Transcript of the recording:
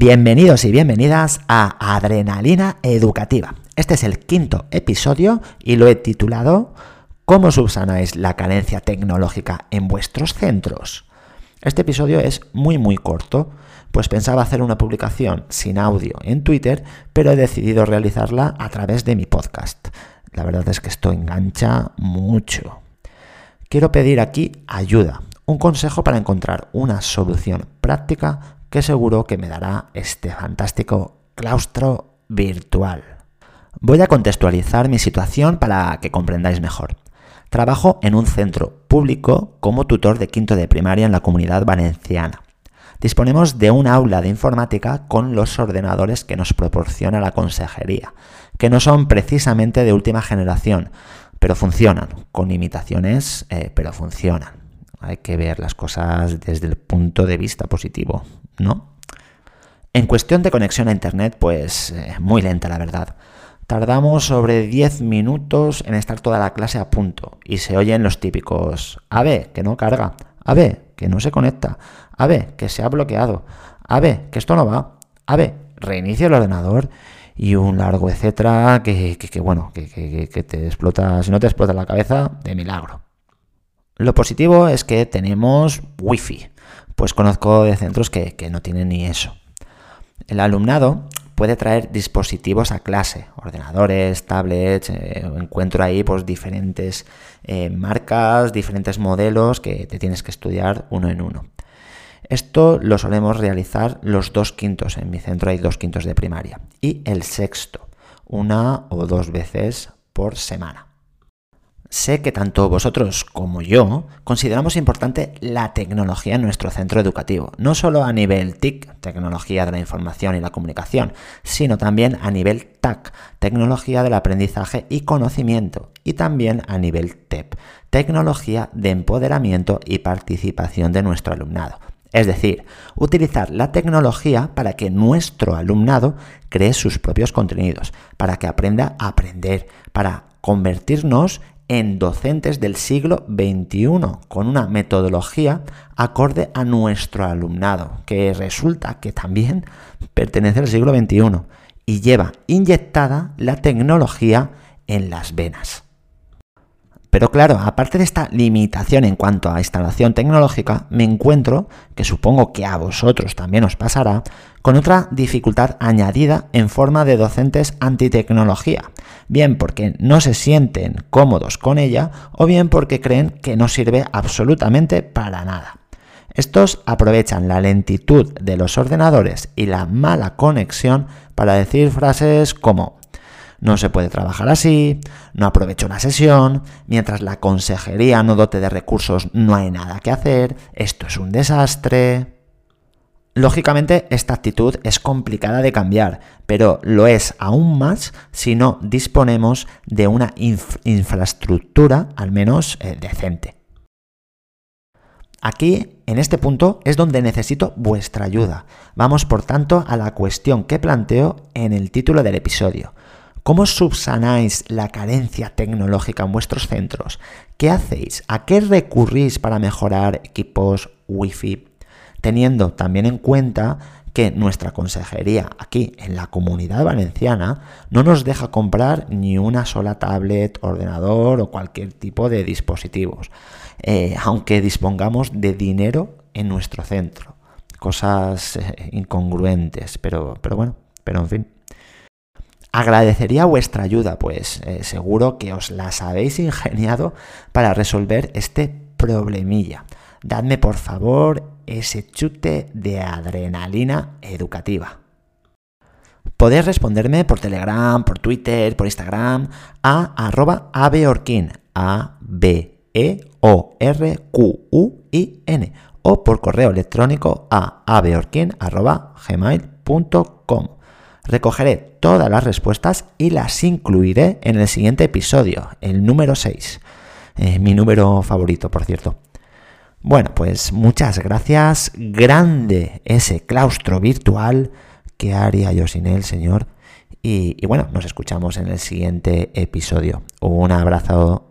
Bienvenidos y bienvenidas a Adrenalina Educativa. Este es el quinto episodio y lo he titulado ¿Cómo subsanáis la carencia tecnológica en vuestros centros? Este episodio es muy muy corto, pues pensaba hacer una publicación sin audio en Twitter, pero he decidido realizarla a través de mi podcast. La verdad es que esto engancha mucho. Quiero pedir aquí ayuda, un consejo para encontrar una solución práctica que seguro que me dará este fantástico claustro virtual. Voy a contextualizar mi situación para que comprendáis mejor. Trabajo en un centro público como tutor de quinto de primaria en la comunidad valenciana. Disponemos de un aula de informática con los ordenadores que nos proporciona la consejería, que no son precisamente de última generación, pero funcionan, con limitaciones, eh, pero funcionan. Hay que ver las cosas desde el punto de vista positivo, ¿no? En cuestión de conexión a Internet, pues eh, muy lenta la verdad. Tardamos sobre 10 minutos en estar toda la clase a punto y se oyen los típicos A ver, que no carga, A ver, que no se conecta, A ver, que se ha bloqueado, A ver, que esto no va, A ver, reinicia el ordenador y un largo etcétera que, que bueno, que, que te explota, si no te explota la cabeza, de milagro. Lo positivo es que tenemos wifi, pues conozco de centros que, no tienen ni eso. El alumnado puede traer dispositivos a clase, ordenadores, tablets, eh, encuentro ahí pues diferentes eh, marcas, diferentes modelos que te tienes que estudiar uno en uno. Esto lo solemos realizar los dos quintos, en mi centro hay dos quintos de primaria, y el sexto, una o dos veces por semana. Sé que tanto vosotros como yo consideramos importante la tecnología en nuestro centro educativo, no solo a nivel TIC, tecnología de la información y la comunicación, sino también a nivel TAC, tecnología del aprendizaje y conocimiento, y también a nivel TEP, tecnología de empoderamiento y participación de nuestro alumnado. Es decir, utilizar la tecnología para que nuestro alumnado cree sus propios contenidos, para que aprenda a aprender, para convertirnos en docentes del siglo XXI, con una metodología acorde a nuestro alumnado, que resulta que también pertenece al siglo XXI y lleva inyectada la tecnología en las venas. Pero claro, aparte de esta limitación en cuanto a instalación tecnológica, me encuentro, que supongo que a vosotros también os pasará, con otra dificultad añadida en forma de docentes antitecnología, bien porque no se sienten cómodos con ella o bien porque creen que no sirve absolutamente para nada. Estos aprovechan la lentitud de los ordenadores y la mala conexión para decir frases como no se puede trabajar así, no aprovecho la sesión, mientras la consejería no dote de recursos no hay nada que hacer, esto es un desastre. Lógicamente, esta actitud es complicada de cambiar, pero lo es aún más si no disponemos de una infraestructura al menos eh, decente. Aquí, en este punto, es donde necesito vuestra ayuda. Vamos, por tanto, a la cuestión que planteo en el título del episodio. ¿Cómo subsanáis la carencia tecnológica en vuestros centros? ¿Qué hacéis? ¿A qué recurrís para mejorar equipos Wi-Fi? Teniendo también en cuenta que nuestra consejería aquí en la comunidad valenciana no nos deja comprar ni una sola tablet, ordenador o cualquier tipo de dispositivos, eh, aunque dispongamos de dinero en nuestro centro. Cosas eh, incongruentes, pero, pero bueno, pero en fin. Agradecería vuestra ayuda, pues eh, seguro que os las habéis ingeniado para resolver este problemilla. Dadme por favor ese chute de adrenalina educativa. Podéis responderme por Telegram, por Twitter, por Instagram a arroba abeorquin, a b e o r q u i n o por correo electrónico a abeorkin.gmail.com. Recogeré todas las respuestas y las incluiré en el siguiente episodio, el número 6. Eh, mi número favorito, por cierto. Bueno, pues muchas gracias. Grande ese claustro virtual. ¿Qué haría yo sin él, señor? Y, y bueno, nos escuchamos en el siguiente episodio. Un abrazo